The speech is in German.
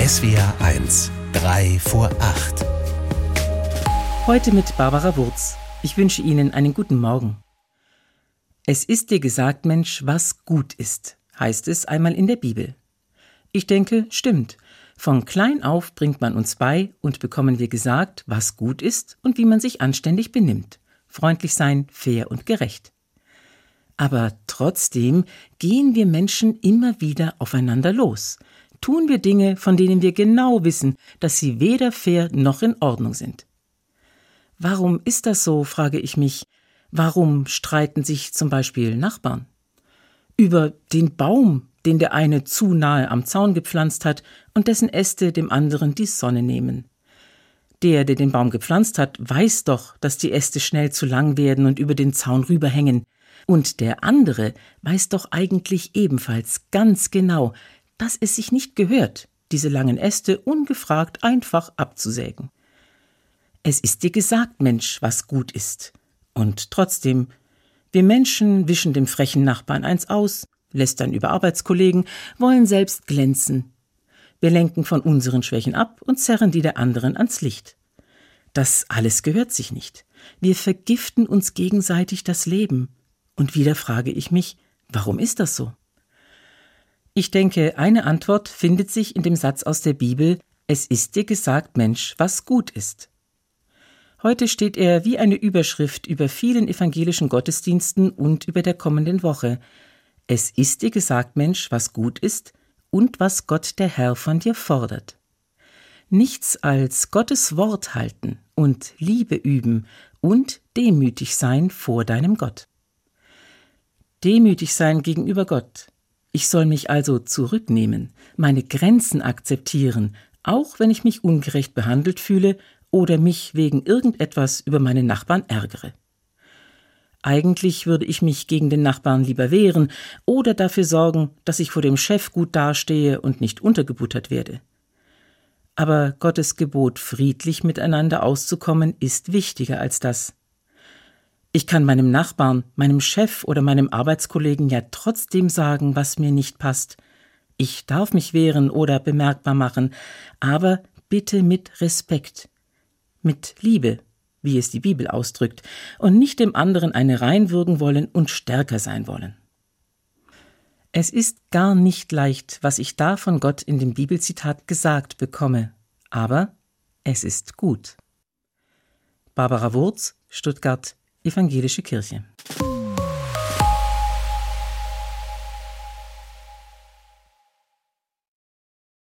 SWR 1, 3 vor 8. Heute mit Barbara Wurz. Ich wünsche Ihnen einen guten Morgen. Es ist dir gesagt, Mensch, was gut ist, heißt es einmal in der Bibel. Ich denke, stimmt. Von klein auf bringt man uns bei und bekommen wir gesagt, was gut ist und wie man sich anständig benimmt. Freundlich sein, fair und gerecht. Aber trotzdem gehen wir Menschen immer wieder aufeinander los. Tun wir Dinge, von denen wir genau wissen, dass sie weder fair noch in Ordnung sind. Warum ist das so, frage ich mich. Warum streiten sich zum Beispiel Nachbarn? Über den Baum, den der eine zu nahe am Zaun gepflanzt hat und dessen Äste dem anderen die Sonne nehmen. Der, der den Baum gepflanzt hat, weiß doch, dass die Äste schnell zu lang werden und über den Zaun rüberhängen. Und der andere weiß doch eigentlich ebenfalls ganz genau, dass es sich nicht gehört, diese langen Äste ungefragt einfach abzusägen. Es ist dir gesagt, Mensch, was gut ist. Und trotzdem, wir Menschen wischen dem frechen Nachbarn eins aus, lästern über Arbeitskollegen, wollen selbst glänzen. Wir lenken von unseren Schwächen ab und zerren die der anderen ans Licht. Das alles gehört sich nicht. Wir vergiften uns gegenseitig das Leben. Und wieder frage ich mich, warum ist das so? Ich denke, eine Antwort findet sich in dem Satz aus der Bibel, es ist dir gesagt, Mensch, was gut ist. Heute steht er wie eine Überschrift über vielen evangelischen Gottesdiensten und über der kommenden Woche, es ist dir gesagt, Mensch, was gut ist und was Gott der Herr von dir fordert. Nichts als Gottes Wort halten und Liebe üben und demütig sein vor deinem Gott. Demütig sein gegenüber Gott. Ich soll mich also zurücknehmen, meine Grenzen akzeptieren, auch wenn ich mich ungerecht behandelt fühle oder mich wegen irgendetwas über meine Nachbarn ärgere. Eigentlich würde ich mich gegen den Nachbarn lieber wehren oder dafür sorgen, dass ich vor dem Chef gut dastehe und nicht untergebuttert werde. Aber Gottes Gebot, friedlich miteinander auszukommen, ist wichtiger als das. Ich kann meinem Nachbarn, meinem Chef oder meinem Arbeitskollegen ja trotzdem sagen, was mir nicht passt. Ich darf mich wehren oder bemerkbar machen, aber bitte mit Respekt, mit Liebe wie es die Bibel ausdrückt, und nicht dem anderen eine reinwürgen wollen und stärker sein wollen. Es ist gar nicht leicht, was ich da von Gott in dem Bibelzitat gesagt bekomme, aber es ist gut. Barbara Wurz, Stuttgart, Evangelische Kirche.